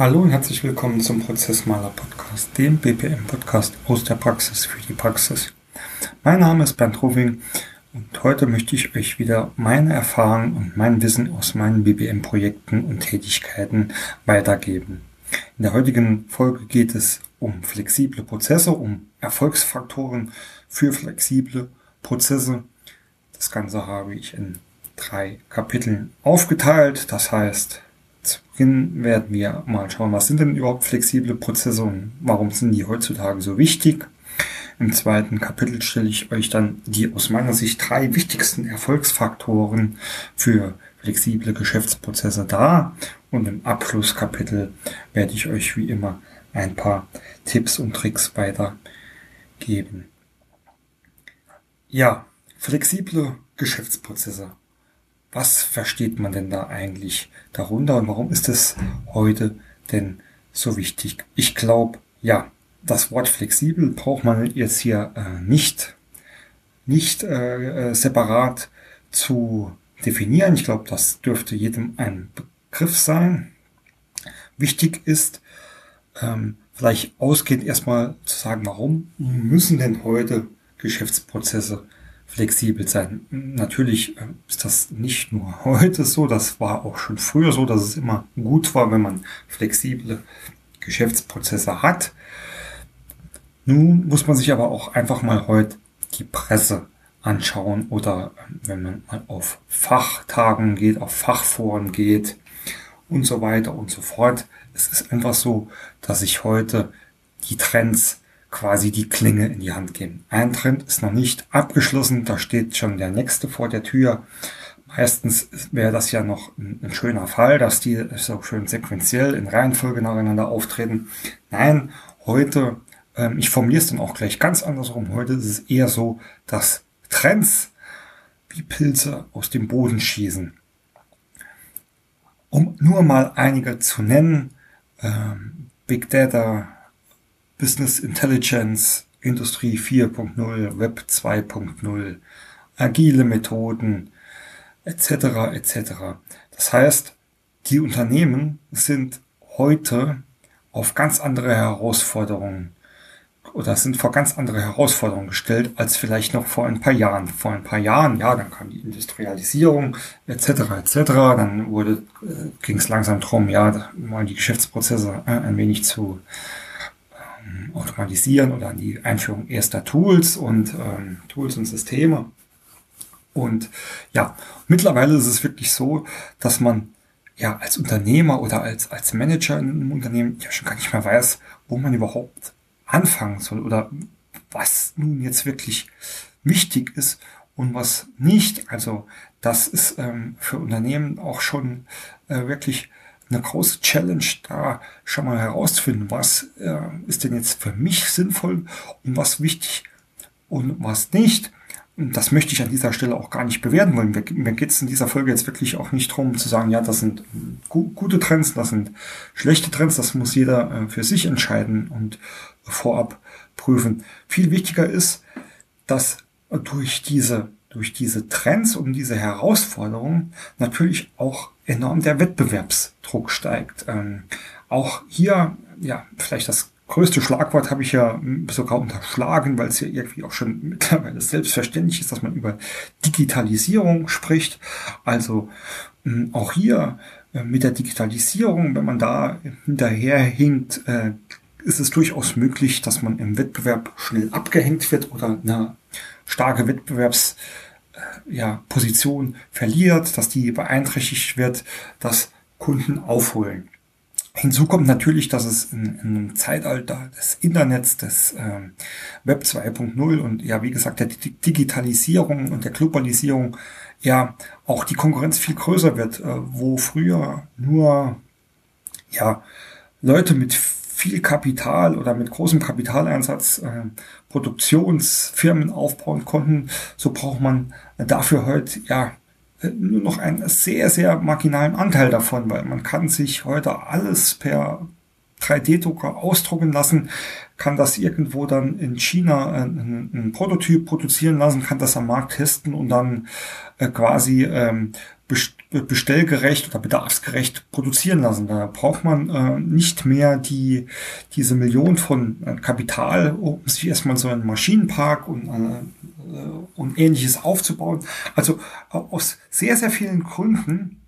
Hallo und herzlich willkommen zum Prozessmaler Podcast, dem BPM Podcast aus der Praxis für die Praxis. Mein Name ist Bernd Roving und heute möchte ich euch wieder meine Erfahrungen und mein Wissen aus meinen BPM Projekten und Tätigkeiten weitergeben. In der heutigen Folge geht es um flexible Prozesse, um Erfolgsfaktoren für flexible Prozesse. Das Ganze habe ich in drei Kapiteln aufgeteilt. Das heißt, Beginn werden wir mal schauen, was sind denn überhaupt flexible Prozesse und warum sind die heutzutage so wichtig. Im zweiten Kapitel stelle ich euch dann die aus meiner Sicht drei wichtigsten Erfolgsfaktoren für flexible Geschäftsprozesse dar. Und im Abschlusskapitel werde ich euch wie immer ein paar Tipps und Tricks weitergeben. Ja, flexible Geschäftsprozesse. Was versteht man denn da eigentlich darunter und warum ist es heute denn so wichtig? Ich glaube, ja, das Wort flexibel braucht man jetzt hier äh, nicht, nicht äh, äh separat zu definieren. Ich glaube, das dürfte jedem ein Begriff sein. Wichtig ist, ähm, vielleicht ausgehend erstmal zu sagen, warum müssen denn heute Geschäftsprozesse flexibel sein. Natürlich äh, ist das nicht nur heute so, das war auch schon früher so, dass es immer gut war, wenn man flexible Geschäftsprozesse hat. Nun muss man sich aber auch einfach mal heute die Presse anschauen oder ähm, wenn man mal auf Fachtagen geht, auf Fachforen geht und so weiter und so fort. Es ist einfach so, dass sich heute die Trends quasi die Klinge in die Hand geben. Ein Trend ist noch nicht abgeschlossen, da steht schon der nächste vor der Tür. Meistens wäre das ja noch ein, ein, schöner Fall, dass die so schön sequenziell in Reihenfolge nacheinander auftreten. Nein, heute, ähm, ich formuliere es dann auch gleich ganz andersrum, heute ist es eher so, dass Trends wie Pilze aus dem Boden schießen. Um nur mal einige zu nennen, ähm, Big Data, Business Intelligence, Industrie 4.0, Web 2.0, agile Methoden, etc. etc. Das heißt, die Unternehmen sind heute auf ganz andere Herausforderungen oder sind vor ganz andere Herausforderungen gestellt als vielleicht noch vor ein paar Jahren. Vor ein paar Jahren, ja, dann kam die Industrialisierung etc. etc. Dann wurde äh, ging es langsam drum, ja, mal die Geschäftsprozesse äh, ein wenig zu automatisieren oder an die Einführung erster Tools und ähm, Tools und Systeme. Und ja, mittlerweile ist es wirklich so, dass man ja als Unternehmer oder als als Manager in einem Unternehmen ja schon gar nicht mehr weiß, wo man überhaupt anfangen soll oder was nun jetzt wirklich wichtig ist und was nicht. Also das ist ähm, für Unternehmen auch schon äh, wirklich eine große Challenge, da schon mal herauszufinden, was äh, ist denn jetzt für mich sinnvoll und was wichtig und was nicht. Und das möchte ich an dieser Stelle auch gar nicht bewerten wollen. Mir, mir geht es in dieser Folge jetzt wirklich auch nicht darum zu sagen, ja, das sind gu gute Trends, das sind schlechte Trends, das muss jeder äh, für sich entscheiden und vorab prüfen. Viel wichtiger ist, dass durch diese, durch diese Trends und diese Herausforderungen natürlich auch enorm der Wettbewerbsdruck steigt. Ähm, auch hier, ja, vielleicht das größte Schlagwort habe ich ja sogar unterschlagen, weil es ja irgendwie auch schon mittlerweile selbstverständlich ist, dass man über Digitalisierung spricht. Also ähm, auch hier äh, mit der Digitalisierung, wenn man da hinterherhinkt, äh, ist es durchaus möglich, dass man im Wettbewerb schnell abgehängt wird oder eine starke Wettbewerbs äh, ja, verliert, dass die beeinträchtigt wird, dass Kunden aufholen. Hinzu kommt natürlich, dass es in, in einem Zeitalter des Internets, des äh, Web 2.0 und ja, wie gesagt, der Digitalisierung und der Globalisierung ja auch die Konkurrenz viel größer wird, äh, wo früher nur ja Leute mit viel Kapital oder mit großem Kapitaleinsatz äh, Produktionsfirmen aufbauen konnten, so braucht man dafür heute ja nur noch einen sehr, sehr marginalen Anteil davon, weil man kann sich heute alles per 3D-Drucker ausdrucken lassen, kann das irgendwo dann in China ein, ein, Prototyp produzieren lassen, kann das am Markt testen und dann äh, quasi ähm, bestellgerecht oder bedarfsgerecht produzieren lassen. Da braucht man äh, nicht mehr die, diese Million von äh, Kapital, um sich erstmal so einen Maschinenpark und, äh, und ähnliches aufzubauen. Also aus sehr, sehr vielen Gründen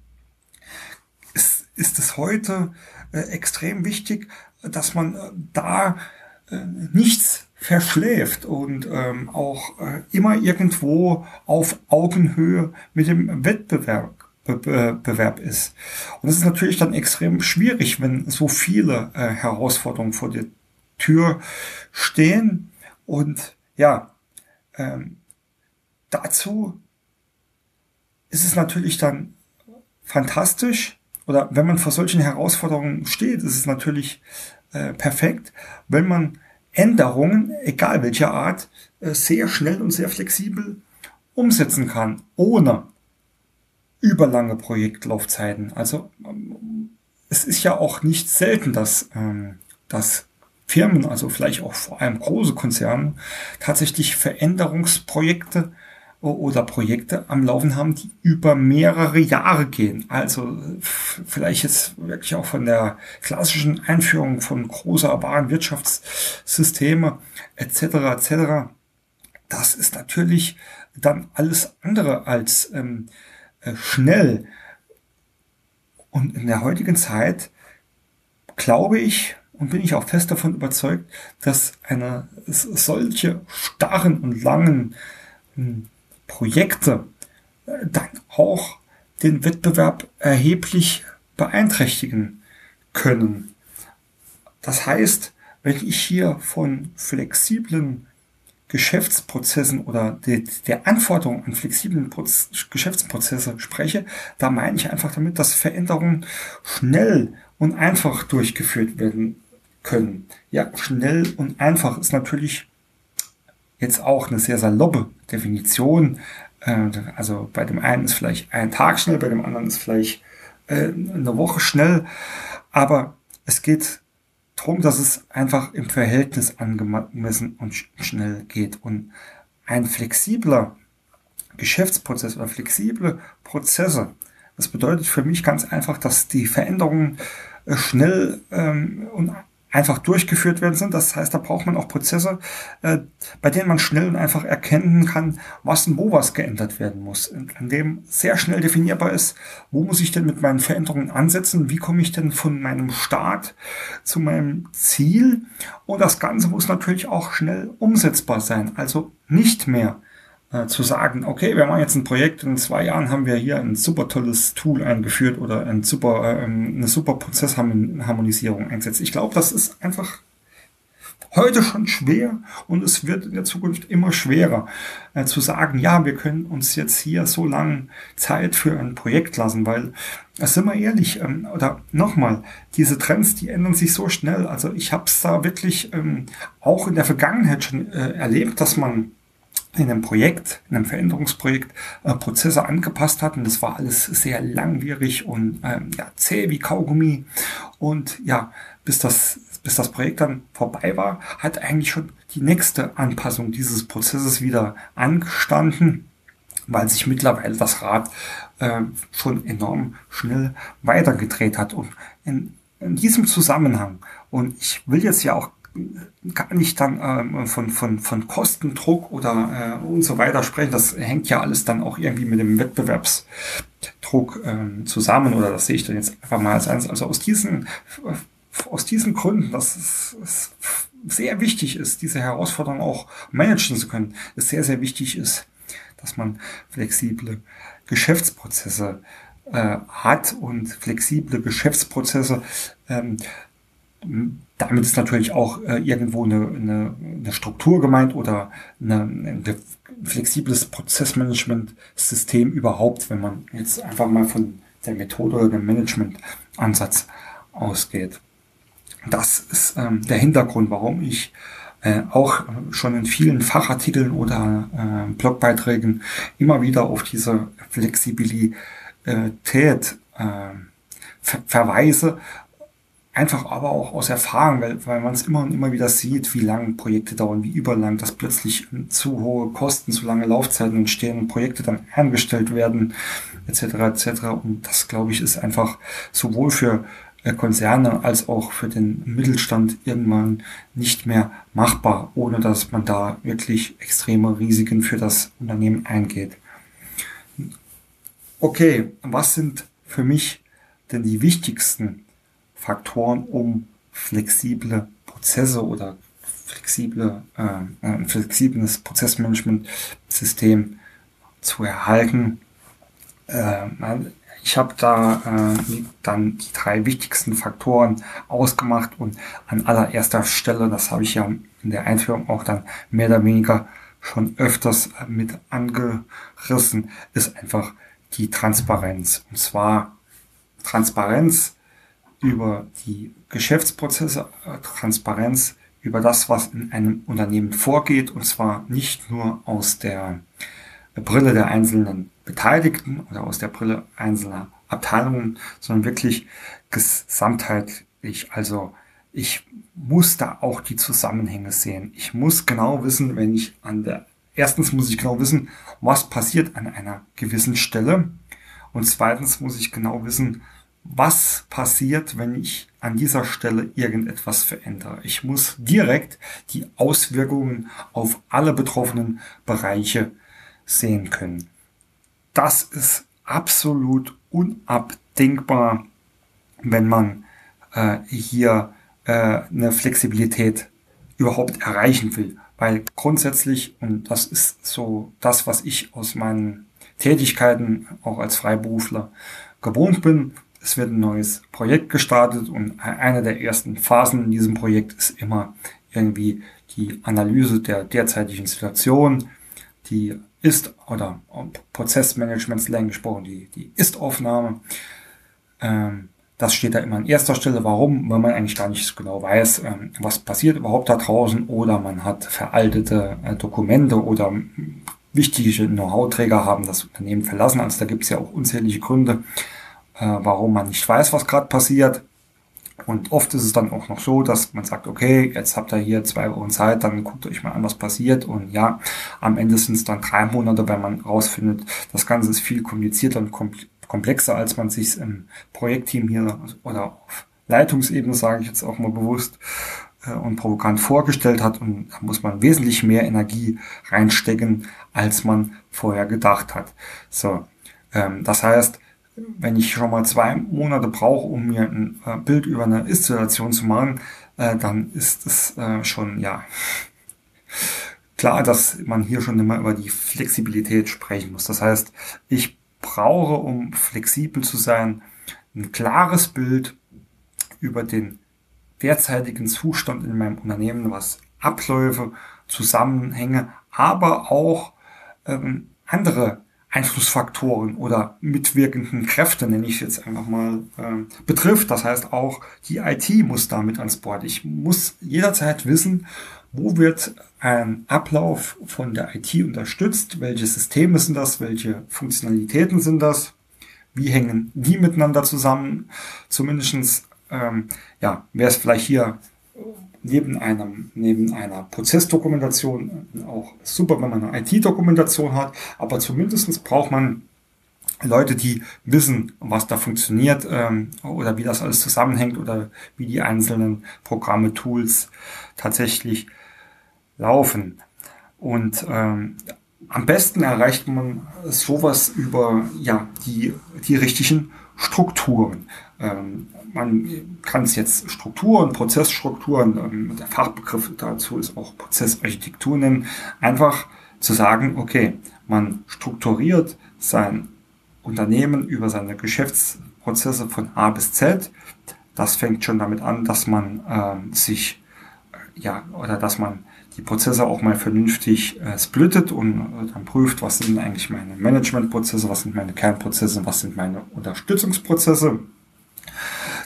ist, ist es heute äh, extrem wichtig, dass man äh, da äh, nichts verschläft und ähm, auch äh, immer irgendwo auf Augenhöhe mit dem Wettbewerb Be Be Bewerb ist. Und es ist natürlich dann extrem schwierig, wenn so viele äh, Herausforderungen vor der Tür stehen. Und ja, ähm, dazu ist es natürlich dann fantastisch, oder wenn man vor solchen Herausforderungen steht, ist es natürlich äh, perfekt, wenn man Änderungen, egal welcher Art, äh, sehr schnell und sehr flexibel umsetzen kann, ohne überlange Projektlaufzeiten. Also ähm, es ist ja auch nicht selten, dass, ähm, dass Firmen, also vielleicht auch vor allem große Konzerne, tatsächlich Veränderungsprojekte oder Projekte am Laufen haben, die über mehrere Jahre gehen. Also vielleicht jetzt wirklich auch von der klassischen Einführung von großer Warenwirtschaftssysteme etc. etc. Das ist natürlich dann alles andere als ähm, äh, schnell. Und in der heutigen Zeit glaube ich und bin ich auch fest davon überzeugt, dass eine solche starren und langen hm, Projekte äh, dann auch den Wettbewerb erheblich beeinträchtigen können. Das heißt, wenn ich hier von flexiblen Geschäftsprozessen oder de, der Anforderung an flexiblen Proz Geschäftsprozesse spreche, da meine ich einfach damit, dass Veränderungen schnell und einfach durchgeführt werden können. Ja, schnell und einfach ist natürlich jetzt auch eine sehr saloppe Definition. Äh, also bei dem einen ist vielleicht ein Tag schnell, bei dem anderen ist vielleicht äh, eine Woche schnell. Aber es geht darum, dass es einfach im Verhältnis angemessen und schnell geht. Und ein flexibler Geschäftsprozess oder flexible Prozesse, das bedeutet für mich ganz einfach, dass die Veränderungen äh, schnell ähm, und einfach durchgeführt werden sind. Das heißt, da braucht man auch Prozesse, äh, bei denen man schnell und einfach erkennen kann, was und wo was geändert werden muss. An dem sehr schnell definierbar ist, wo muss ich denn mit meinen Veränderungen ansetzen, wie komme ich denn von meinem Start zu meinem Ziel. Und das Ganze muss natürlich auch schnell umsetzbar sein. Also nicht mehr äh, zu sagen, okay, wir machen jetzt ein Projekt, in zwei Jahren haben wir hier ein super tolles Tool eingeführt oder ein super, äh, eine super Prozessharmonisierung eingesetzt. Ich glaube, das ist einfach heute schon schwer und es wird in der Zukunft immer schwerer äh, zu sagen, ja, wir können uns jetzt hier so lange Zeit für ein Projekt lassen, weil, äh, sind wir ehrlich, ähm, oder nochmal, diese Trends, die ändern sich so schnell. Also ich habe es da wirklich ähm, auch in der Vergangenheit schon äh, erlebt, dass man in einem Projekt, in einem Veränderungsprojekt äh, Prozesse angepasst hat. Und das war alles sehr langwierig und ähm, ja, zäh wie Kaugummi. Und ja, bis das, bis das Projekt dann vorbei war, hat eigentlich schon die nächste Anpassung dieses Prozesses wieder angestanden, weil sich mittlerweile das Rad äh, schon enorm schnell weitergedreht hat. Und in, in diesem Zusammenhang und ich will jetzt ja auch gar nicht dann ähm, von, von, von Kostendruck oder äh, und so weiter sprechen. Das hängt ja alles dann auch irgendwie mit dem Wettbewerbsdruck ähm, zusammen oder das sehe ich dann jetzt einfach mal als eins. Also aus diesen, aus diesen Gründen, dass es, es sehr wichtig ist, diese Herausforderung auch managen zu können, es sehr, sehr wichtig ist, dass man flexible Geschäftsprozesse äh, hat und flexible Geschäftsprozesse ähm, damit ist natürlich auch äh, irgendwo eine, eine, eine Struktur gemeint oder eine, ein flexibles Prozessmanagement-System überhaupt, wenn man jetzt einfach mal von der Methode oder dem Management-Ansatz ausgeht. Das ist ähm, der Hintergrund, warum ich äh, auch schon in vielen Fachartikeln oder äh, Blogbeiträgen immer wieder auf diese Flexibilität äh, ver verweise einfach aber auch aus Erfahrung, weil, weil man es immer und immer wieder sieht, wie lange Projekte dauern, wie überlang, dass plötzlich zu hohe Kosten, zu lange Laufzeiten entstehen und Projekte dann eingestellt werden, etc. etc. Und das, glaube ich, ist einfach sowohl für äh, Konzerne als auch für den Mittelstand irgendwann nicht mehr machbar, ohne dass man da wirklich extreme Risiken für das Unternehmen eingeht. Okay, was sind für mich denn die wichtigsten Faktoren, um flexible Prozesse oder flexible, äh, ein flexibles Prozessmanagement-System zu erhalten? Äh, ich habe da äh, dann die drei wichtigsten Faktoren ausgemacht und an allererster Stelle, das habe ich ja in der Einführung auch dann mehr oder weniger schon öfters mit angerissen, ist einfach die Transparenz. Und zwar Transparenz über die Geschäftsprozesse, äh, Transparenz über das, was in einem Unternehmen vorgeht, und zwar nicht nur aus der Brille der einzelnen Beteiligten oder aus der Brille einzelner Abteilungen, sondern wirklich gesamtheitlich. Also ich muss da auch die Zusammenhänge sehen. Ich muss genau wissen, wenn ich an der, erstens muss ich genau wissen, was passiert an einer gewissen Stelle. Und zweitens muss ich genau wissen, was passiert, wenn ich an dieser Stelle irgendetwas verändere. Ich muss direkt die Auswirkungen auf alle betroffenen Bereiche sehen können. Das ist absolut unabdingbar, wenn man äh, hier äh, eine Flexibilität überhaupt erreichen will. Weil grundsätzlich, und das ist so das, was ich aus meinen Tätigkeiten auch als Freiberufler gewohnt bin, es wird ein neues Projekt gestartet und eine der ersten Phasen in diesem Projekt ist immer irgendwie die Analyse der derzeitigen Situation, die ist oder Prozessmanagement-Slang gesprochen, die, die Ist-Aufnahme. Ähm, das steht da immer an erster Stelle. Warum? Weil man eigentlich gar nicht so genau weiß, ähm, was passiert überhaupt da draußen oder man hat veraltete äh, Dokumente oder wichtige Know-how-Träger haben das Unternehmen verlassen. Also da gibt es ja auch unzählige Gründe, warum man nicht weiß, was gerade passiert. Und oft ist es dann auch noch so, dass man sagt, okay, jetzt habt ihr hier zwei Wochen Zeit, dann guckt euch mal an, was passiert. Und ja, am Ende sind es dann drei Monate, wenn man rausfindet, das Ganze ist viel komplizierter und komplexer, als man sich im Projektteam hier oder auf Leitungsebene, sage ich jetzt auch mal bewusst äh, und provokant vorgestellt hat. Und da muss man wesentlich mehr Energie reinstecken, als man vorher gedacht hat. So, ähm, das heißt, wenn ich schon mal zwei Monate brauche, um mir ein äh, Bild über eine Ist-Situation zu machen, äh, dann ist es äh, schon, ja, klar, dass man hier schon immer über die Flexibilität sprechen muss. Das heißt, ich brauche, um flexibel zu sein, ein klares Bild über den derzeitigen Zustand in meinem Unternehmen, was Abläufe, Zusammenhänge, aber auch ähm, andere Einflussfaktoren oder mitwirkenden Kräfte, nenne ich es jetzt einfach mal, äh, betrifft. Das heißt auch die IT muss damit ans Board. Ich muss jederzeit wissen, wo wird ein Ablauf von der IT unterstützt, welche Systeme sind das, welche Funktionalitäten sind das, wie hängen die miteinander zusammen. Zumindestens ähm, ja, wäre es vielleicht hier neben einem, neben einer Prozessdokumentation auch super, wenn man eine IT-Dokumentation hat, aber zumindestens braucht man Leute, die wissen, was da funktioniert ähm, oder wie das alles zusammenhängt oder wie die einzelnen Programme, Tools tatsächlich laufen. Und ähm, am besten erreicht man sowas über ja die die richtigen Strukturen. Ähm, man kann es jetzt Strukturen, Prozessstrukturen, ähm, der Fachbegriff dazu ist auch Prozessarchitektur nennen, einfach zu sagen, okay, man strukturiert sein Unternehmen über seine Geschäftsprozesse von A bis Z. Das fängt schon damit an, dass man ähm, sich äh, ja oder dass man die Prozesse auch mal vernünftig äh, splittet und äh, dann prüft, was sind eigentlich meine Managementprozesse, was sind meine Kernprozesse, was sind meine Unterstützungsprozesse.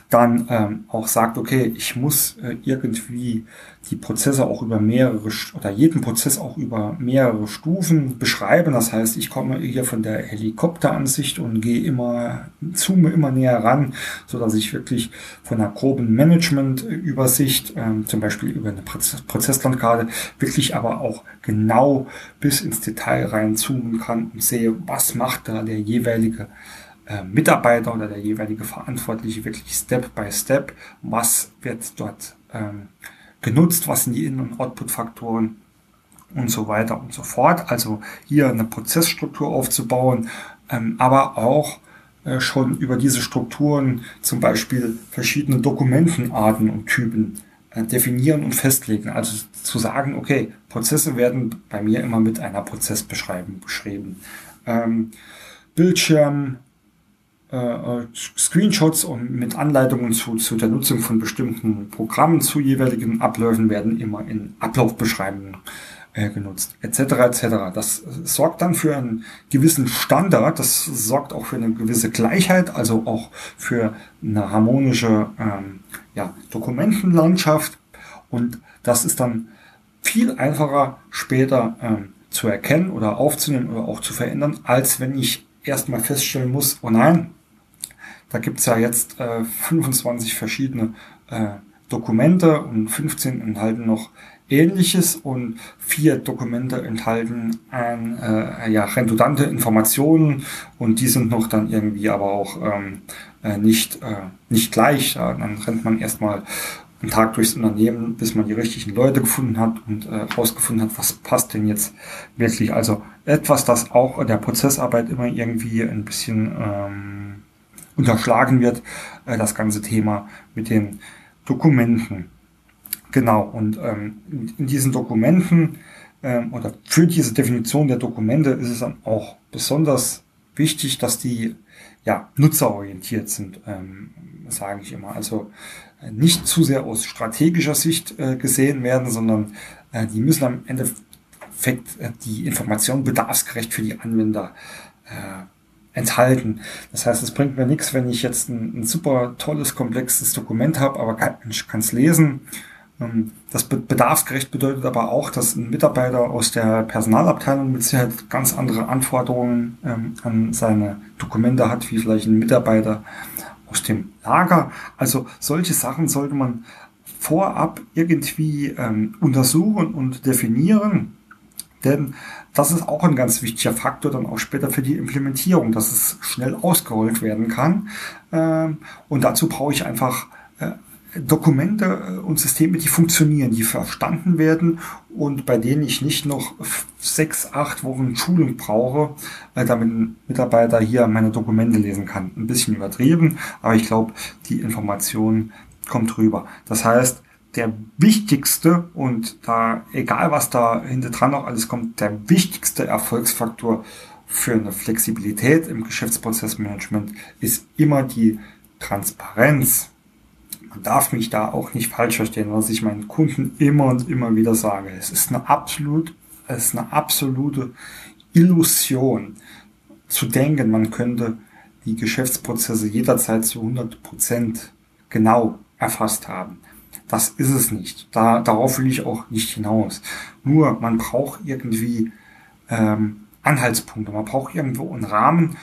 Dann ähm, auch sagt, okay, ich muss äh, irgendwie die Prozesse auch über mehrere oder jeden Prozess auch über mehrere Stufen beschreiben. Das heißt, ich komme hier von der Helikopteransicht und gehe immer, zoome immer näher ran, so dass ich wirklich von einer groben Management-Übersicht, ähm, zum Beispiel über eine Prozesslandkarte, wirklich aber auch genau bis ins Detail reinzoomen kann und sehe, was macht da der jeweilige äh, Mitarbeiter oder der jeweilige Verantwortliche wirklich Step by Step, was wird dort ähm, genutzt, was sind die In- und Output-Faktoren und so weiter und so fort. Also hier eine Prozessstruktur aufzubauen, ähm, aber auch äh, schon über diese Strukturen zum Beispiel verschiedene Dokumentenarten und Typen äh, definieren und festlegen. Also zu sagen, okay, Prozesse werden bei mir immer mit einer Prozessbeschreibung beschrieben. Ähm, Bildschirm, Screenshots und mit Anleitungen zu, zu der Nutzung von bestimmten Programmen zu jeweiligen Abläufen werden immer in Ablaufbeschreibungen äh, genutzt, etc. etc. Das sorgt dann für einen gewissen Standard, das sorgt auch für eine gewisse Gleichheit, also auch für eine harmonische ähm, ja, Dokumentenlandschaft und das ist dann viel einfacher später ähm, zu erkennen oder aufzunehmen oder auch zu verändern, als wenn ich erstmal feststellen muss, oh nein, da gibt's ja jetzt äh, 25 verschiedene äh, Dokumente und 15 enthalten noch Ähnliches und vier Dokumente enthalten ein, äh, ja, redundante Informationen und die sind noch dann irgendwie aber auch ähm, äh, nicht, äh, nicht gleich. Ja, dann rennt man erstmal einen Tag durchs Unternehmen, bis man die richtigen Leute gefunden hat und äh, herausgefunden hat, was passt denn jetzt wirklich. Also etwas, das auch der Prozessarbeit immer irgendwie ein bisschen ähm, unterschlagen wird, äh, das ganze Thema mit den Dokumenten. Genau, und ähm, in diesen Dokumenten ähm, oder für diese Definition der Dokumente ist es dann auch besonders wichtig, dass die ja, nutzerorientiert sind, ähm, sage ich immer. Also äh, nicht zu sehr aus strategischer Sicht äh, gesehen werden, sondern äh, die müssen am Endeffekt äh, die Information bedarfsgerecht für die Anwender äh, enthalten. Das heißt, es bringt mir nichts, wenn ich jetzt ein, ein super tolles, komplexes Dokument habe, aber kein Mensch kann es lesen. Ähm, das bedarfsgerecht bedeutet aber auch, dass ein Mitarbeiter aus der Personalabteilung mit Sicherheit ganz andere Anforderungen ähm, an seine Dokumente hat, wie vielleicht ein Mitarbeiter aus dem Lager. Also solche Sachen sollte man vorab irgendwie ähm, untersuchen und definieren denn das ist auch ein ganz wichtiger Faktor dann auch später für die Implementierung, dass es schnell ausgerollt werden kann. Ähm, und dazu brauche ich einfach äh, Dokumente äh, und Systeme, die funktionieren, die verstanden werden und bei denen ich nicht noch sechs, acht Wochen Schulung brauche, äh, damit ein Mitarbeiter hier meine Dokumente lesen kann. Ein bisschen übertrieben, aber ich glaube, die Information kommt rüber. Das heißt, der wichtigste und da, egal was da hinter dran noch alles kommt, der wichtigste Erfolgsfaktor für eine Flexibilität im Geschäftsprozessmanagement ist immer die Transparenz. Man darf mich da auch nicht falsch verstehen, was ich meinen Kunden immer und immer wieder sage. Es ist eine absolut, es ist eine absolute Illusion zu denken, man könnte die Geschäftsprozesse jederzeit zu 100 Prozent genau erfasst haben. Das ist es nicht. Da, darauf will ich auch nicht hinaus. Nur man braucht irgendwie ähm, Anhaltspunkte. Man braucht irgendwo einen Rahmen,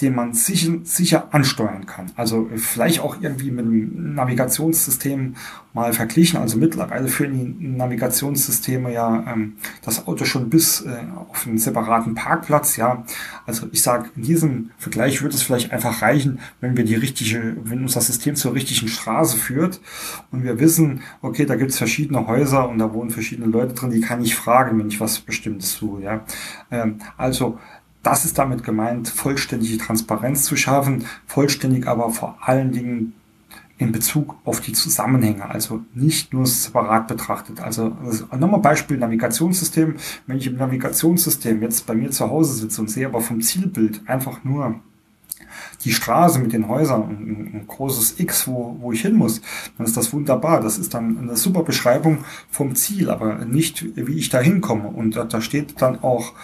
den man sicher, sicher ansteuern kann. Also vielleicht auch irgendwie mit einem Navigationssystem mal verglichen. Also mittlerweile führen die Navigationssysteme ja ähm, das Auto schon bis äh, auf einen separaten Parkplatz. Ja, also ich sage, in diesem Vergleich würde es vielleicht einfach reichen, wenn wir die richtige, wenn uns das System zur richtigen Straße führt und wir wissen, okay, da gibt es verschiedene Häuser und da wohnen verschiedene Leute drin, die kann ich fragen, wenn ich was Bestimmtes tue. Ja, ähm, also das ist damit gemeint, vollständige Transparenz zu schaffen, vollständig aber vor allen Dingen in Bezug auf die Zusammenhänge, also nicht nur separat betrachtet. Also, also nochmal Beispiel Navigationssystem. Wenn ich im Navigationssystem jetzt bei mir zu Hause sitze und sehe aber vom Zielbild einfach nur die Straße mit den Häusern und ein, großes X, wo, wo ich hin muss, dann ist das wunderbar. Das ist dann eine super Beschreibung vom Ziel, aber nicht, wie ich da hinkomme. Und da, da steht dann auch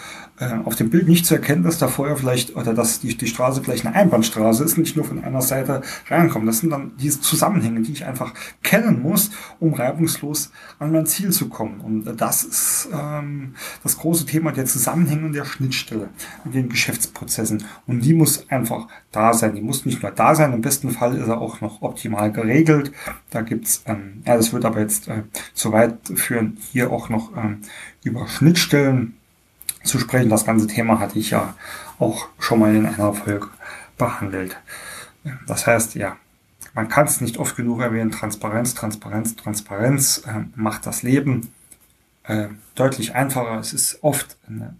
auf dem Bild nicht zu erkennen, dass da vorher vielleicht oder dass die, die Straße vielleicht eine Einbahnstraße ist, nicht nur von einer Seite reinkommen. Das sind dann diese Zusammenhänge, die ich einfach kennen muss, um reibungslos an mein Ziel zu kommen. Und das ist ähm, das große Thema der Zusammenhänge und der Schnittstelle in den Geschäftsprozessen. Und die muss einfach da sein. Die muss nicht nur da sein, im besten Fall ist er auch noch optimal geregelt. Da gibt's, ähm, ja, das wird aber jetzt äh, zu weit führen, hier auch noch ähm, über Schnittstellen zu sprechen. Das ganze Thema hatte ich ja auch schon mal in einer Folge behandelt. Das heißt, ja, man kann es nicht oft genug erwähnen, Transparenz, Transparenz, Transparenz äh, macht das Leben äh, deutlich einfacher. Es ist oft eine,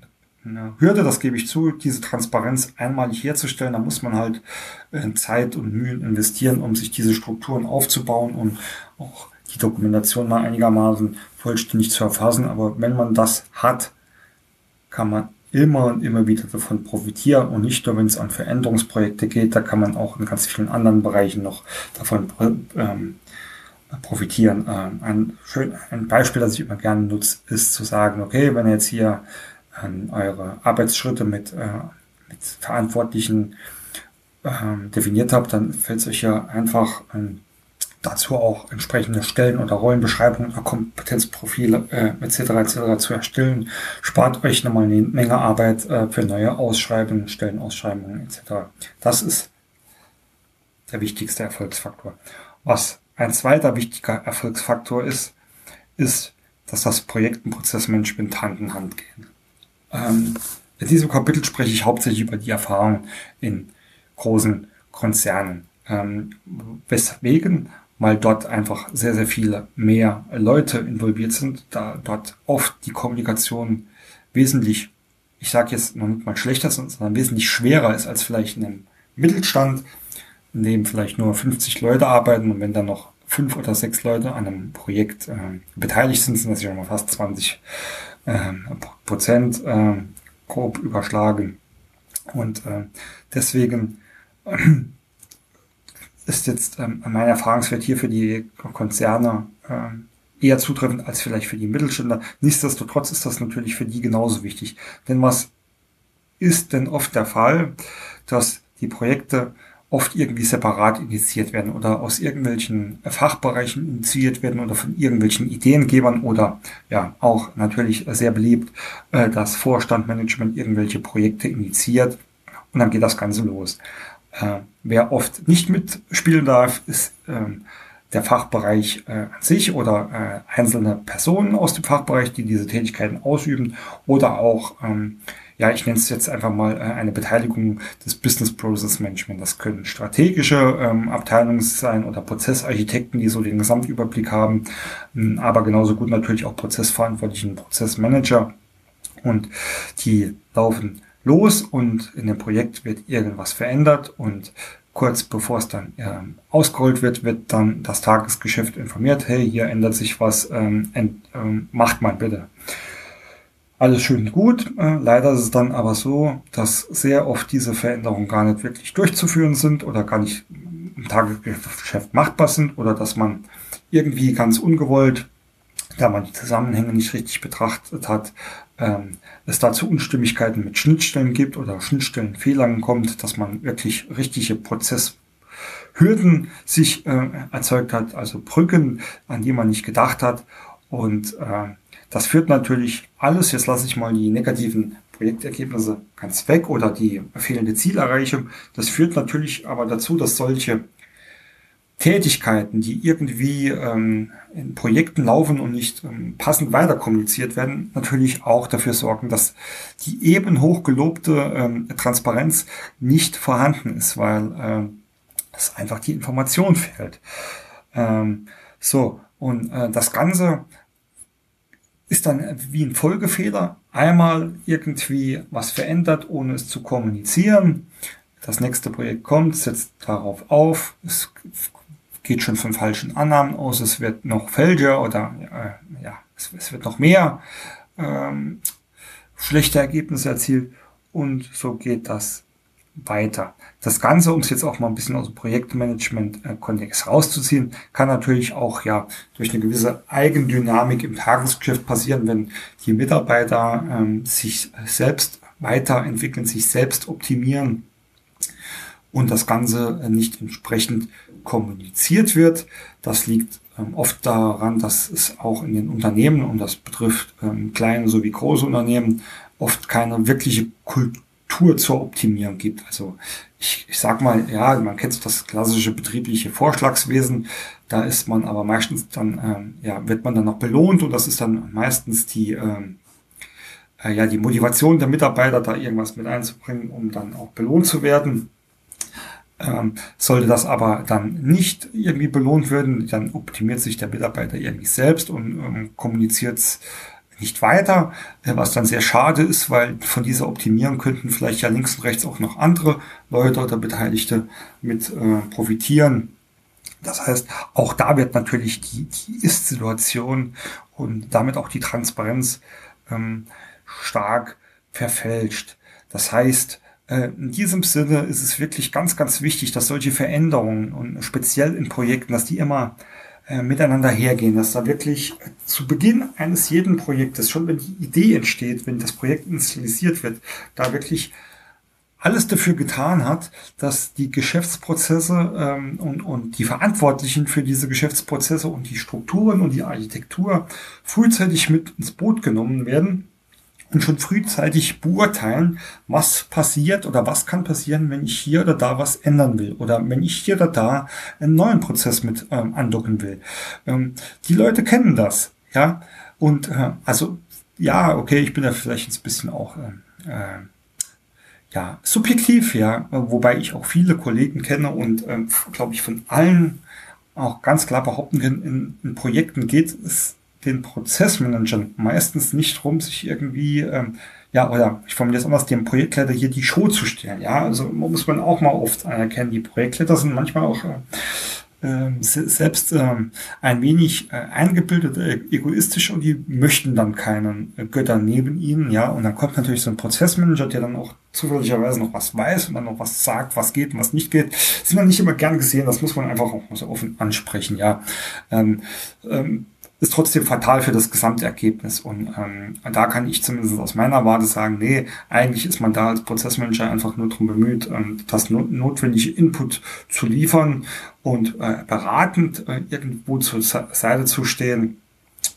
eine, Hürde, das gebe ich zu, diese Transparenz einmalig herzustellen. Da muss man halt äh, Zeit und Mühen investieren, um sich diese Strukturen aufzubauen und auch die Dokumentation mal einigermaßen vollständig zu erfassen. Aber wenn man das hat, kann man immer und immer wieder davon profitieren und nicht nur, wenn es an Veränderungsprojekte geht, da kann man auch in ganz vielen anderen Bereichen noch davon ähm, profitieren. Ähm, ein, schön, ein Beispiel, das ich immer gerne nutze, ist zu sagen, okay, wenn ihr jetzt hier ähm, eure Arbeitsschritte mit, äh, mit Verantwortlichen ähm, definiert habt, dann fällt es euch ja einfach ähm, dazu auch entsprechende Stellen oder Rollenbeschreibungen oder Kompetenzprofile äh, etc. etc. zu erstellen, spart euch nochmal eine Menge Arbeit äh, für neue Ausschreibungen, Stellenausschreibungen etc. Das ist der wichtigste Erfolgsfaktor. Was ein zweiter wichtiger Erfolgsfaktor ist, ist, dass das Projekt und Prozessmanagement Hand in Hand gehen. Ähm, in diesem Kapitel spreche ich hauptsächlich über die Erfahrungen in großen Konzernen. Ähm, weswegen weil dort einfach sehr, sehr viele mehr Leute involviert sind, da dort oft die Kommunikation wesentlich, ich sage jetzt noch nicht mal schlechter, sondern wesentlich schwerer ist als vielleicht in einem Mittelstand, in dem vielleicht nur 50 Leute arbeiten und wenn dann noch fünf oder sechs Leute an einem Projekt äh, beteiligt sind, sind das ja mal fast 20 äh, Prozent äh, grob überschlagen. Und äh, deswegen ist jetzt ähm, mein Erfahrungswert hier für die Konzerne ähm, eher zutreffend als vielleicht für die Mittelständler. Nichtsdestotrotz ist das natürlich für die genauso wichtig. Denn was ist denn oft der Fall, dass die Projekte oft irgendwie separat initiiert werden oder aus irgendwelchen Fachbereichen initiiert werden oder von irgendwelchen Ideengebern oder ja auch natürlich sehr beliebt, äh, dass Vorstandmanagement irgendwelche Projekte initiiert und dann geht das Ganze los. Äh, wer oft nicht mitspielen darf, ist ähm, der Fachbereich äh, an sich oder äh, einzelne Personen aus dem Fachbereich, die diese Tätigkeiten ausüben oder auch, ähm, ja, ich nenne es jetzt einfach mal äh, eine Beteiligung des Business Process Management. Das können strategische ähm, Abteilungen sein oder Prozessarchitekten, die so den Gesamtüberblick haben, ähm, aber genauso gut natürlich auch Prozessverantwortlichen Prozessmanager und die laufen los und in dem Projekt wird irgendwas verändert und kurz bevor es dann äh, ausgerollt wird, wird dann das Tagesgeschäft informiert, hey, hier ändert sich was, ähm, ent, ähm, macht mal bitte. Alles schön und gut. Äh, leider ist es dann aber so, dass sehr oft diese Veränderungen gar nicht wirklich durchzuführen sind oder gar nicht im Tagesgeschäft machbar sind oder dass man irgendwie ganz ungewollt, da man die Zusammenhänge nicht richtig betrachtet hat, ähm, es dazu Unstimmigkeiten mit Schnittstellen gibt oder Schnittstellenfehlern kommt, dass man wirklich richtige Prozesshürden sich äh, erzeugt hat, also Brücken, an die man nicht gedacht hat. Und äh, das führt natürlich alles, jetzt lasse ich mal die negativen Projektergebnisse ganz weg oder die fehlende Zielerreichung. Das führt natürlich aber dazu, dass solche Tätigkeiten, die irgendwie ähm, in Projekten laufen und nicht ähm, passend weiter kommuniziert werden, natürlich auch dafür sorgen, dass die eben hochgelobte ähm, Transparenz nicht vorhanden ist, weil ähm, es einfach die Information fehlt. Ähm, so, und äh, das Ganze ist dann wie ein Folgefehler. Einmal irgendwie was verändert, ohne es zu kommunizieren. Das nächste Projekt kommt, setzt darauf auf, es geht schon von falschen Annahmen aus, es wird noch fälscher oder äh, ja, es, es, wird noch mehr ähm, schlechte Ergebnisse erzielt und so geht das weiter. Das Ganze, um es jetzt auch mal ein bisschen aus dem Projektmanagement-Kontext rauszuziehen, kann natürlich auch ja durch eine gewisse Eigendynamik im Tagesgeschäft passieren, wenn die Mitarbeiter ähm, sich selbst weiterentwickeln, sich selbst optimieren und das Ganze nicht entsprechend kommuniziert wird. Das liegt ähm, oft daran, dass es auch in den Unternehmen, und das betrifft ähm, kleine sowie große Unternehmen, oft keine wirkliche Kultur zur Optimierung gibt. Also ich, ich sag mal, ja, man kennt das klassische betriebliche Vorschlagswesen, da ist man aber meistens dann, ähm, ja, wird man dann noch belohnt und das ist dann meistens die, äh, ja, die Motivation der Mitarbeiter, da irgendwas mit einzubringen, um dann auch belohnt zu werden. Ähm, sollte das aber dann nicht irgendwie belohnt werden, dann optimiert sich der Mitarbeiter irgendwie selbst und ähm, kommuniziert es nicht weiter, äh, was dann sehr schade ist, weil von dieser Optimierung könnten vielleicht ja links und rechts auch noch andere Leute oder Beteiligte mit äh, profitieren. Das heißt, auch da wird natürlich die, die Ist-Situation und damit auch die Transparenz ähm, stark verfälscht. Das heißt, in diesem Sinne ist es wirklich ganz, ganz wichtig, dass solche Veränderungen und speziell in Projekten, dass die immer äh, miteinander hergehen, dass da wirklich zu Beginn eines jeden Projektes, schon wenn die Idee entsteht, wenn das Projekt initialisiert wird, da wirklich alles dafür getan hat, dass die Geschäftsprozesse ähm, und, und die Verantwortlichen für diese Geschäftsprozesse und die Strukturen und die Architektur frühzeitig mit ins Boot genommen werden und schon frühzeitig beurteilen, was passiert oder was kann passieren, wenn ich hier oder da was ändern will oder wenn ich hier oder da einen neuen Prozess mit ähm, andocken will. Ähm, die Leute kennen das, ja, und äh, also ja, okay, ich bin da vielleicht ein bisschen auch äh, äh, ja subjektiv, ja, wobei ich auch viele Kollegen kenne und äh, glaube ich von allen auch ganz klar behaupten kann, in, in Projekten geht es den Prozessmanagern meistens nicht rum, sich irgendwie, ähm, ja, oder ich formuliere es anders, dem Projektleiter hier die Show zu stellen. Ja, also muss man auch mal oft anerkennen, die Projektleiter sind manchmal auch äh, ähm, selbst ähm, ein wenig äh, eingebildet, äh, egoistisch und die möchten dann keinen äh, Götter neben ihnen, ja, und dann kommt natürlich so ein Prozessmanager, der dann auch zufälligerweise noch was weiß und dann noch was sagt, was geht und was nicht geht, sind dann nicht immer gern gesehen, das muss man einfach auch so offen ansprechen, ja. Ähm, ähm, ist trotzdem fatal für das Gesamtergebnis. Und ähm, da kann ich zumindest aus meiner Warte sagen, nee, eigentlich ist man da als Prozessmanager einfach nur darum bemüht, ähm, das not notwendige Input zu liefern und äh, beratend äh, irgendwo zur Seite zu stehen,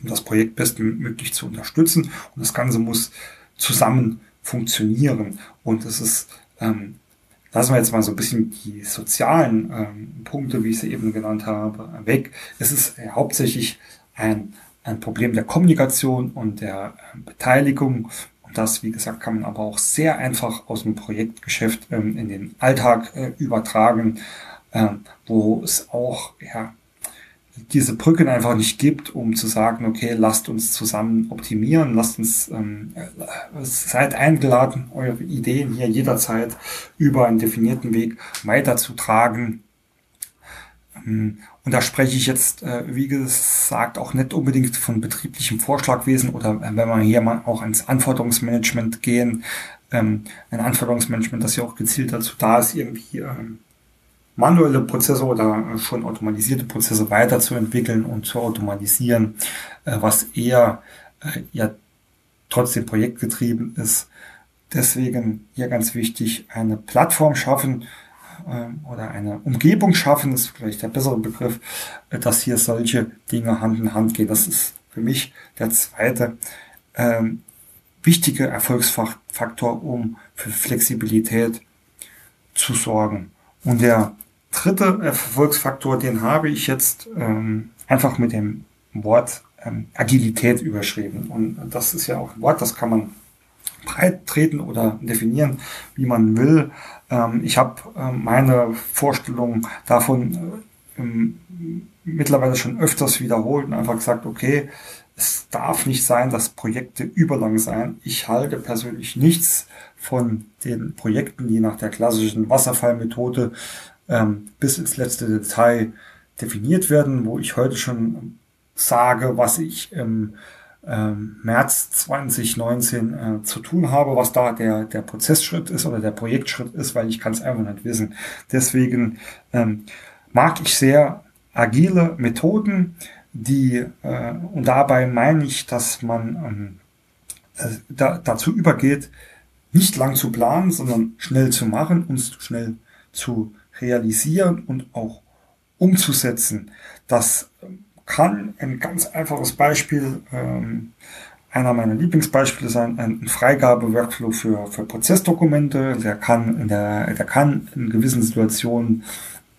um das Projekt bestmöglich zu unterstützen. Und das Ganze muss zusammen funktionieren. Und es ist ähm, Lassen wir jetzt mal so ein bisschen die sozialen ähm, Punkte, wie ich sie eben genannt habe, weg. Es ist äh, hauptsächlich ein, ein Problem der Kommunikation und der äh, Beteiligung. Und das, wie gesagt, kann man aber auch sehr einfach aus dem Projektgeschäft ähm, in den Alltag äh, übertragen, äh, wo es auch ja, diese Brücken einfach nicht gibt, um zu sagen, okay, lasst uns zusammen optimieren, lasst uns, ähm, äh, seid eingeladen, eure Ideen hier jederzeit über einen definierten Weg weiterzutragen. Ähm, und da spreche ich jetzt, äh, wie gesagt, auch nicht unbedingt von betrieblichem Vorschlagwesen oder äh, wenn wir hier mal auch ins Anforderungsmanagement gehen, ähm, ein Anforderungsmanagement, das ja auch gezielt dazu da ist, irgendwie ähm, manuelle Prozesse oder äh, schon automatisierte Prozesse weiterzuentwickeln und zu automatisieren, äh, was eher äh, ja trotzdem projektgetrieben ist. Deswegen hier ganz wichtig, eine Plattform schaffen, oder eine Umgebung schaffen, ist vielleicht der bessere Begriff, äh, dass hier solche Dinge Hand in Hand gehen. Das ist für mich der zweite ähm, wichtige Erfolgsfaktor, um für Flexibilität zu sorgen. Und der dritte Erfolgsfaktor, den habe ich jetzt ähm, einfach mit dem Wort ähm, Agilität überschrieben. Und das ist ja auch ein Wort, das kann man breit treten oder definieren, wie man will. Ähm, ich habe äh, meine Vorstellung davon äh, mittlerweile schon öfters wiederholt und einfach gesagt, okay, es darf nicht sein, dass Projekte überlang sein. Ich halte persönlich nichts von den Projekten, die nach der klassischen Wasserfallmethode ähm, bis ins letzte Detail definiert werden, wo ich heute schon sage, was ich ähm, März 2019 äh, zu tun habe, was da der, der Prozessschritt ist oder der Projektschritt ist, weil ich kann es einfach nicht wissen. Deswegen ähm, mag ich sehr agile Methoden, die äh, und dabei meine ich, dass man ähm, äh, da, dazu übergeht, nicht lang zu planen, sondern schnell zu machen und schnell zu realisieren und auch umzusetzen. Das kann ein ganz einfaches Beispiel, ähm, einer meiner Lieblingsbeispiele sein, ein Freigabe-Workflow für, für Prozessdokumente. Der kann in der, der kann in gewissen Situationen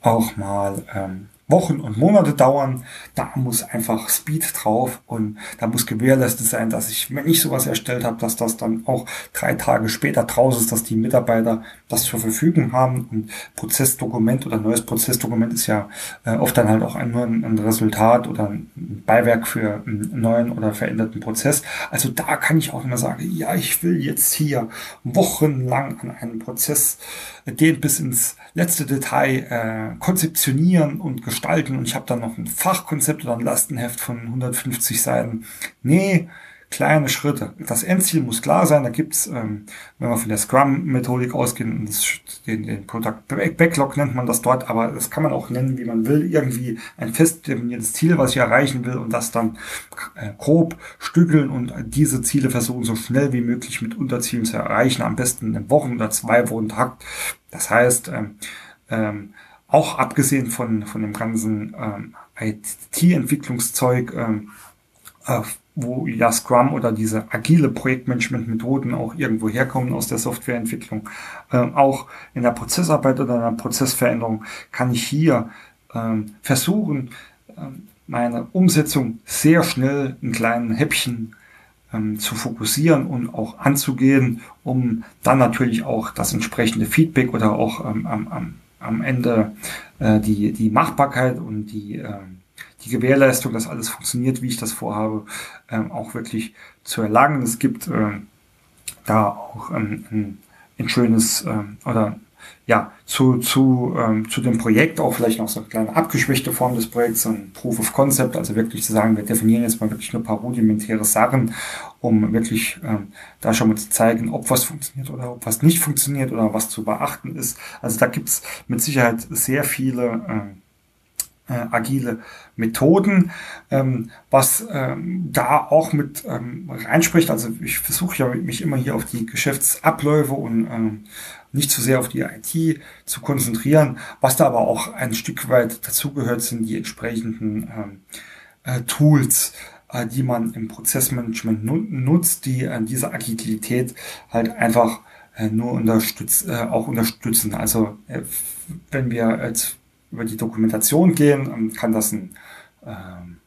auch mal ähm, Wochen und Monate dauern. Da muss einfach Speed drauf und da muss gewährleistet sein, dass ich, wenn ich sowas erstellt habe, dass das dann auch drei Tage später draußen ist, dass die Mitarbeiter das zur Verfügung haben. Und Prozessdokument oder neues Prozessdokument ist ja äh, oft dann halt auch nur ein, ein, Resultat oder ein Beiwerk für einen neuen oder veränderten Prozess. Also da kann ich auch immer sagen, ja, ich will jetzt hier wochenlang an einem Prozess den bis ins letzte Detail äh, konzeptionieren und gestalten und ich habe dann noch ein Fachkonzept oder ein Lastenheft von 150 Seiten. Nee, kleine Schritte. Das Endziel muss klar sein. Da gibt's, ähm, wenn wir von der Scrum-Methodik ausgehen, das, den, den Product Backlog nennt man das dort, aber das kann man auch nennen, wie man will. Irgendwie ein fest definiertes Ziel, was ich erreichen will und das dann äh, grob stückeln und diese Ziele versuchen, so schnell wie möglich mit Unterzielen zu erreichen. Am besten in Wochen oder zwei Wochen Takt. Das heißt, ähm, ähm, auch abgesehen von, von dem ganzen ähm, IT-Entwicklungszeug, ähm, äh, wo ja Scrum oder diese agile Projektmanagement-Methoden auch irgendwo herkommen aus der Softwareentwicklung. Ähm, auch in der Prozessarbeit oder in der Prozessveränderung kann ich hier ähm, versuchen, ähm, meine Umsetzung sehr schnell in kleinen Häppchen ähm, zu fokussieren und auch anzugehen, um dann natürlich auch das entsprechende Feedback oder auch ähm, am, am, Ende äh, die, die Machbarkeit und die ähm, die Gewährleistung, dass alles funktioniert, wie ich das vorhabe, ähm, auch wirklich zu erlangen. Es gibt ähm, da auch ähm, ein, ein schönes ähm, oder ja zu zu ähm, zu dem Projekt auch vielleicht noch so eine kleine abgeschwächte Form des Projekts, so ein Proof of Concept, also wirklich zu sagen, wir definieren jetzt mal wirklich nur ein paar rudimentäre Sachen, um wirklich ähm, da schon mal zu zeigen, ob was funktioniert oder ob was nicht funktioniert oder was zu beachten ist. Also da gibt's mit Sicherheit sehr viele ähm, äh, agile Methoden, ähm, was ähm, da auch mit ähm, reinspricht. Also ich versuche ja mich immer hier auf die Geschäftsabläufe und ähm, nicht zu sehr auf die IT zu konzentrieren. Was da aber auch ein Stück weit dazugehört, sind die entsprechenden ähm, äh, Tools, äh, die man im Prozessmanagement nutzt, die äh, diese Agilität halt einfach äh, nur unterstützt, äh, auch unterstützen. Also äh, wenn wir als über die Dokumentation gehen, kann das ein, ähm,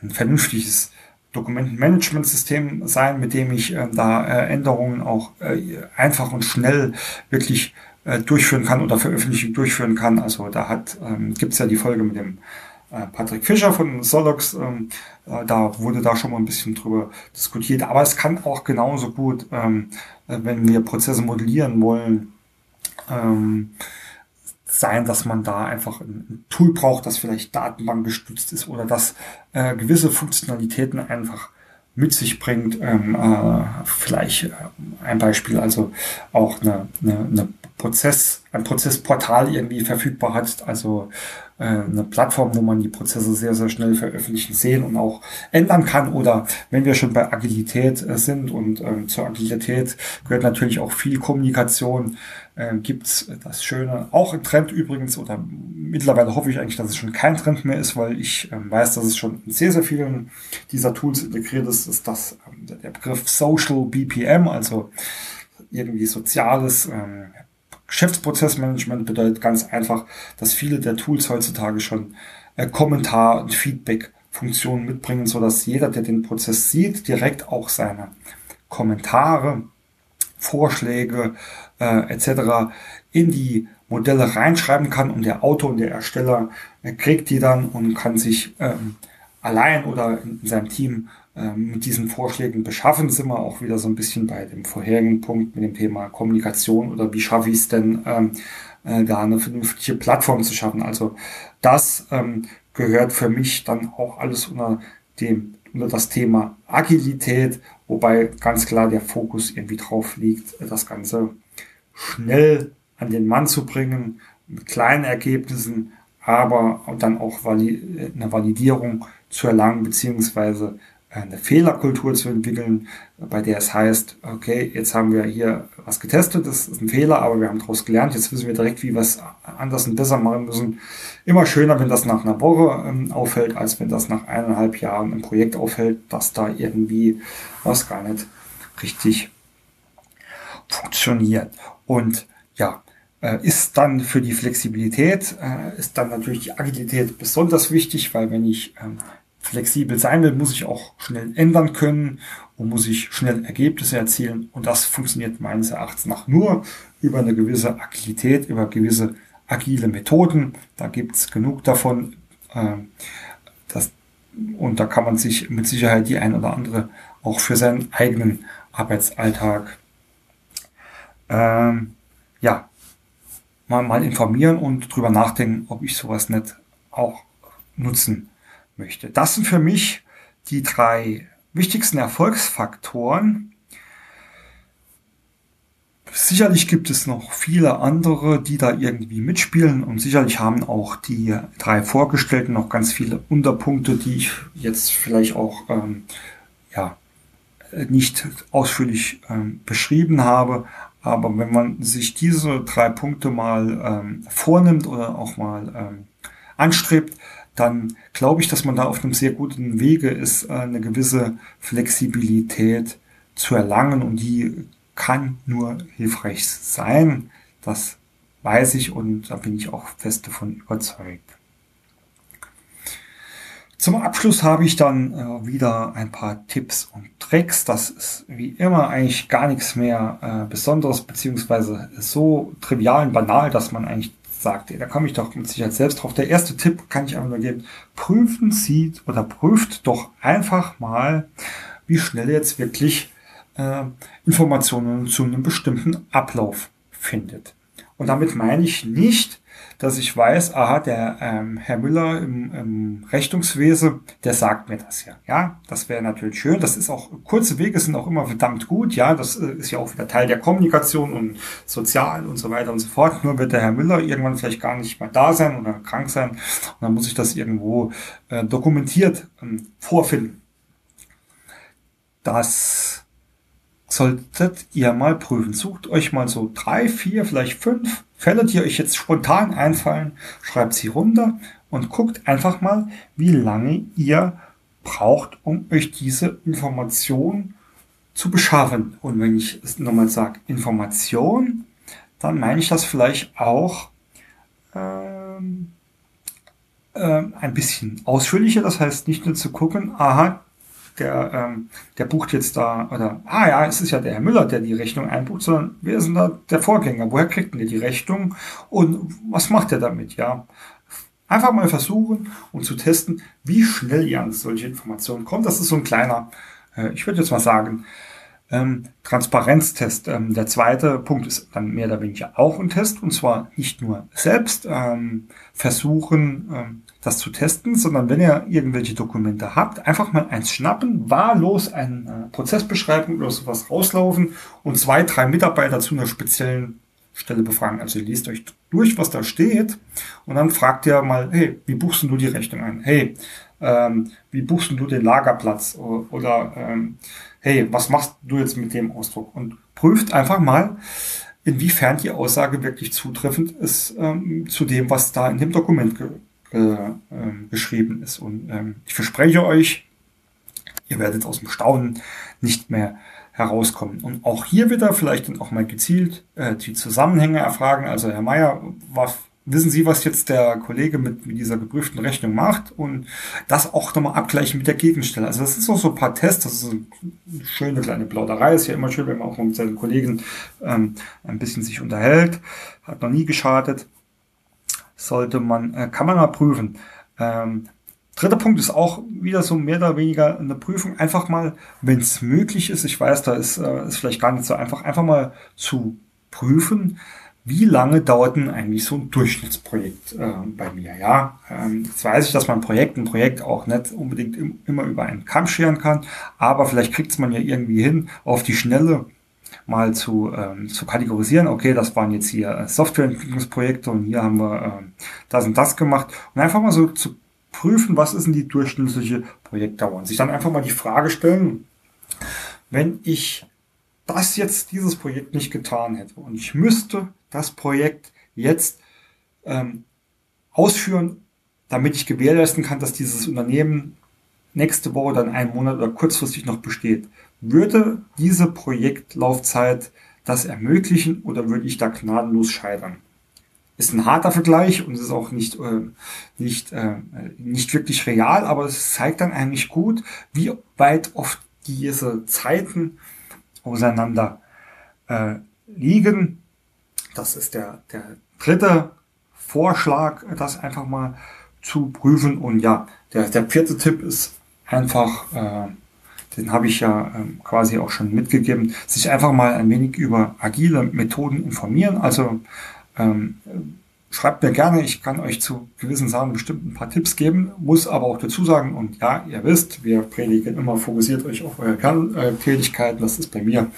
ein vernünftiges Dokumentenmanagementsystem sein, mit dem ich äh, da äh, Änderungen auch äh, einfach und schnell wirklich äh, durchführen kann oder Veröffentlichung durchführen kann. Also da hat ähm, gibt es ja die Folge mit dem äh, Patrick Fischer von Solox, ähm, äh, da wurde da schon mal ein bisschen drüber diskutiert. Aber es kann auch genauso gut, ähm, äh, wenn wir Prozesse modellieren wollen, ähm, sein, dass man da einfach ein Tool braucht, das vielleicht datenbankgestützt ist oder das äh, gewisse Funktionalitäten einfach mit sich bringt. Ähm, äh, vielleicht äh, ein Beispiel, also auch eine, eine, eine Prozess, ein Prozessportal irgendwie verfügbar hat, also äh, eine Plattform, wo man die Prozesse sehr, sehr schnell veröffentlichen, sehen und auch ändern kann. Oder wenn wir schon bei Agilität äh, sind und ähm, zur Agilität gehört natürlich auch viel Kommunikation, äh, gibt's das Schöne, auch ein Trend übrigens, oder mittlerweile hoffe ich eigentlich, dass es schon kein Trend mehr ist, weil ich äh, weiß, dass es schon in sehr, sehr vielen dieser Tools integriert ist, ist das ähm, der Begriff Social BPM, also irgendwie soziales ähm, Geschäftsprozessmanagement bedeutet ganz einfach, dass viele der Tools heutzutage schon äh, Kommentar- und Feedback-Funktionen mitbringen, so dass jeder, der den Prozess sieht, direkt auch seine Kommentare, Vorschläge äh, etc. in die Modelle reinschreiben kann und der Autor und der Ersteller äh, kriegt die dann und kann sich ähm, allein oder in, in seinem Team mit diesen Vorschlägen beschaffen, sind wir auch wieder so ein bisschen bei dem vorherigen Punkt mit dem Thema Kommunikation oder wie schaffe ich es denn, ähm, äh, da eine vernünftige Plattform zu schaffen. Also das ähm, gehört für mich dann auch alles unter dem unter das Thema Agilität, wobei ganz klar der Fokus irgendwie drauf liegt, das Ganze schnell an den Mann zu bringen, mit kleinen Ergebnissen, aber dann auch eine Validierung zu erlangen, beziehungsweise eine Fehlerkultur zu entwickeln, bei der es heißt, okay, jetzt haben wir hier was getestet, das ist ein Fehler, aber wir haben daraus gelernt, jetzt wissen wir direkt, wie wir es anders und besser machen müssen. Immer schöner, wenn das nach einer Woche ähm, auffällt, als wenn das nach eineinhalb Jahren im Projekt auffällt, dass da irgendwie was gar nicht richtig funktioniert. Und ja, äh, ist dann für die Flexibilität, äh, ist dann natürlich die Agilität besonders wichtig, weil wenn ich ähm, flexibel sein will, muss ich auch schnell ändern können und muss ich schnell Ergebnisse erzielen. Und das funktioniert meines Erachtens nach nur über eine gewisse Agilität, über gewisse agile Methoden. Da gibt's genug davon. Ähm, das, und da kann man sich mit Sicherheit die ein oder andere auch für seinen eigenen Arbeitsalltag ähm, ja, mal, mal informieren und drüber nachdenken, ob ich sowas nicht auch nutzen möchte. Das sind für mich die drei wichtigsten Erfolgsfaktoren. Sicherlich gibt es noch viele andere, die da irgendwie mitspielen und sicherlich haben auch die drei Vorgestellten noch ganz viele Unterpunkte, die ich jetzt vielleicht auch ähm, ja, nicht ausführlich ähm, beschrieben habe. Aber wenn man sich diese drei Punkte mal ähm, vornimmt oder auch mal ähm, anstrebt, dann glaube ich, dass man da auf einem sehr guten Wege ist, äh, eine gewisse Flexibilität zu erlangen und die kann nur hilfreich sein. Das weiß ich und da bin ich auch fest davon überzeugt. Zum Abschluss habe ich dann äh, wieder ein paar Tipps und Tricks. Das ist wie immer eigentlich gar nichts mehr äh, Besonderes, beziehungsweise so trivial und banal, dass man eigentlich sagt, ey, da komme ich doch mit Sicherheit selbst drauf. Der erste Tipp kann ich einfach nur geben. Prüfen Sie oder prüft doch einfach mal, wie schnell jetzt wirklich äh, Informationen zu einem bestimmten Ablauf findet. Und damit meine ich nicht, dass ich weiß, aha, der ähm, Herr Müller im, im Rechnungswesen, der sagt mir das ja. Ja, das wäre natürlich schön. Das ist auch, kurze Wege sind auch immer verdammt gut. Ja, das äh, ist ja auch wieder Teil der Kommunikation und sozial und so weiter und so fort. Nur wird der Herr Müller irgendwann vielleicht gar nicht mehr da sein oder krank sein. Und dann muss ich das irgendwo äh, dokumentiert ähm, vorfinden. Das solltet ihr mal prüfen. Sucht euch mal so drei, vier, vielleicht fünf Fälle, die euch jetzt spontan einfallen, schreibt sie runter und guckt einfach mal, wie lange ihr braucht, um euch diese Information zu beschaffen. Und wenn ich es nochmal sage, Information, dann meine ich das vielleicht auch ähm, äh, ein bisschen ausführlicher. Das heißt nicht nur zu gucken, aha, der, ähm, der bucht jetzt da, oder, ah ja, es ist ja der Herr Müller, der die Rechnung einbucht, sondern wer ist denn da der Vorgänger? Woher kriegt denn der die Rechnung? Und was macht er damit? Ja, einfach mal versuchen und zu testen, wie schnell ihr an solche Informationen kommt. Das ist so ein kleiner, äh, ich würde jetzt mal sagen, ähm, Transparenztest. Ähm, der zweite Punkt ist dann mehr oder weniger auch ein Test und zwar nicht nur selbst ähm, versuchen, ähm, das zu testen, sondern wenn ihr irgendwelche Dokumente habt, einfach mal eins schnappen, wahllos eine Prozessbeschreibung oder sowas rauslaufen und zwei, drei Mitarbeiter zu einer speziellen Stelle befragen. Also ihr liest euch durch, was da steht und dann fragt ihr mal, hey, wie buchst du die Rechnung ein? Hey, ähm, wie buchst du den Lagerplatz? Oder ähm, hey, was machst du jetzt mit dem Ausdruck? Und prüft einfach mal, inwiefern die Aussage wirklich zutreffend ist ähm, zu dem, was da in dem Dokument äh, geschrieben ist. Und ähm, ich verspreche euch, ihr werdet aus dem Staunen nicht mehr herauskommen. Und auch hier wieder vielleicht dann auch mal gezielt äh, die Zusammenhänge erfragen. Also Herr Meier, was, wissen Sie, was jetzt der Kollege mit, mit dieser geprüften Rechnung macht? Und das auch nochmal abgleichen mit der Gegenstelle. Also das ist auch so ein paar Tests, das ist eine schöne kleine Plauderei. Ist ja immer schön, wenn man auch mit seinen Kollegen ähm, ein bisschen sich unterhält. Hat noch nie geschadet sollte man, äh, kann man mal prüfen. Ähm, dritter Punkt ist auch wieder so mehr oder weniger eine Prüfung. Einfach mal, wenn es möglich ist, ich weiß, da ist, äh, vielleicht gar nicht so einfach, einfach mal zu prüfen, wie lange dauert denn eigentlich so ein Durchschnittsprojekt äh, bei mir? Ja, ähm, jetzt weiß ich, dass man Projekt ein Projekt auch nicht unbedingt im, immer über einen Kamm scheren kann, aber vielleicht kriegt es man ja irgendwie hin, auf die Schnelle mal zu, ähm, zu kategorisieren. Okay, das waren jetzt hier äh, Softwareentwicklungsprojekte und hier haben wir äh, das und das gemacht. Und einfach mal so zu prüfen, was ist denn die durchschnittliche Projektdauer und sich dann einfach mal die Frage stellen, wenn ich das jetzt, dieses Projekt nicht getan hätte und ich müsste das Projekt jetzt ähm, ausführen, damit ich gewährleisten kann, dass dieses Unternehmen nächste Woche dann einen Monat oder kurzfristig noch besteht. Würde diese Projektlaufzeit das ermöglichen oder würde ich da gnadenlos scheitern? Ist ein harter Vergleich und ist auch nicht, äh, nicht, äh, nicht wirklich real, aber es zeigt dann eigentlich gut, wie weit oft diese Zeiten auseinander äh, liegen. Das ist der, der dritte Vorschlag, das einfach mal zu prüfen. Und ja, der, der vierte Tipp ist einfach, äh, den habe ich ja äh, quasi auch schon mitgegeben, sich einfach mal ein wenig über agile Methoden informieren. Also ähm, Schreibt mir gerne, ich kann euch zu gewissen Sachen bestimmt ein paar Tipps geben, muss aber auch dazu sagen, und ja, ihr wisst, wir predigen immer, fokussiert euch auf eure Kerntätigkeiten. Das ist bei mir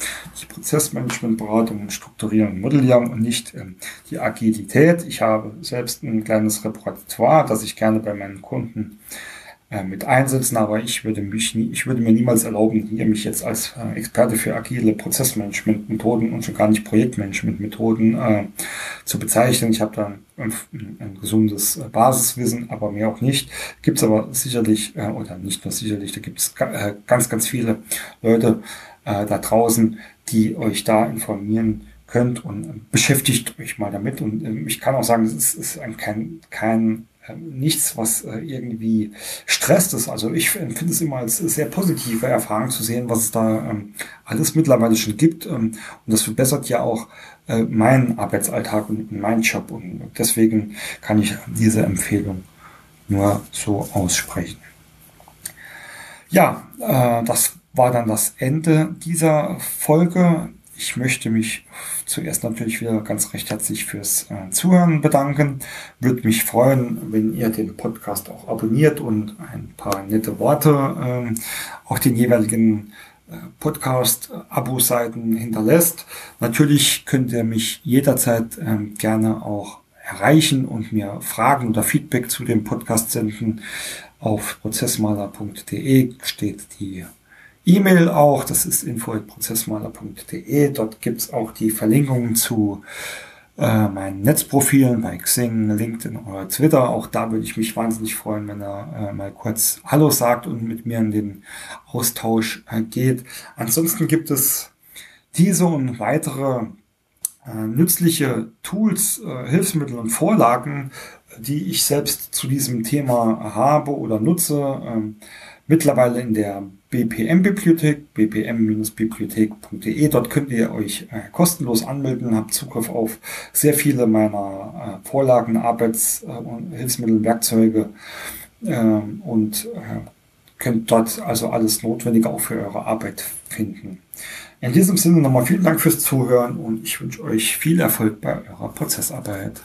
die Prozessmanagementberatung und Strukturieren und Modellieren und nicht ähm, die Agilität. Ich habe selbst ein kleines Repertoire, das ich gerne bei meinen Kunden mit einsetzen, aber ich würde mich nie, ich würde mir niemals erlauben, hier mich jetzt als äh, Experte für agile Prozessmanagement-Methoden und schon gar nicht Projektmanagement-Methoden äh, zu bezeichnen. Ich habe da ein, ein, ein, gesundes äh, Basiswissen, aber mehr auch nicht. Gibt es aber sicherlich, äh, oder nicht nur sicherlich, da gibt es äh, ganz, ganz viele Leute äh, da draußen, die euch da informieren könnt und beschäftigt euch mal damit. Und äh, ich kann auch sagen, es ist, ist kein, kein ähm, nichts, was äh, irgendwie stresst ist. Also ich empfinde es immer als sehr positive Erfahrung zu sehen, was es da ähm, alles mittlerweile schon gibt. Ähm, und das verbessert ja auch äh, meinen Arbeitsalltag und meinen Job. Und deswegen kann ich diese Empfehlung nur so aussprechen. Ja, äh, das war dann das Ende dieser Folge. Ich möchte mich zuerst natürlich wieder ganz recht herzlich fürs äh, Zuhören bedanken. Würde mich freuen, wenn ihr den Podcast auch abonniert und ein paar nette Worte äh, auch den jeweiligen äh, Podcast-Abo-Seiten hinterlässt. Natürlich könnt ihr mich jederzeit ähm, gerne auch erreichen und mir Fragen oder Feedback zu dem Podcast senden. Auf prozessmaler.de steht die E-Mail auch, das ist info.prozessmaler.de. Dort gibt's auch die Verlinkungen zu äh, meinen Netzprofilen bei Xing, LinkedIn oder Twitter. Auch da würde ich mich wahnsinnig freuen, wenn er äh, mal kurz Hallo sagt und mit mir in den Austausch äh, geht. Ansonsten gibt es diese und weitere äh, nützliche Tools, äh, Hilfsmittel und Vorlagen, die ich selbst zu diesem Thema habe oder nutze. Ähm, mittlerweile in der BPM-Bibliothek, bpm-bibliothek.de. Dort könnt ihr euch äh, kostenlos anmelden, habt Zugriff auf sehr viele meiner äh, Vorlagen, Arbeits- äh, und Hilfsmittel, Werkzeuge ähm, und äh, könnt dort also alles Notwendige auch für eure Arbeit finden. In diesem Sinne nochmal vielen Dank fürs Zuhören und ich wünsche euch viel Erfolg bei eurer Prozessarbeit.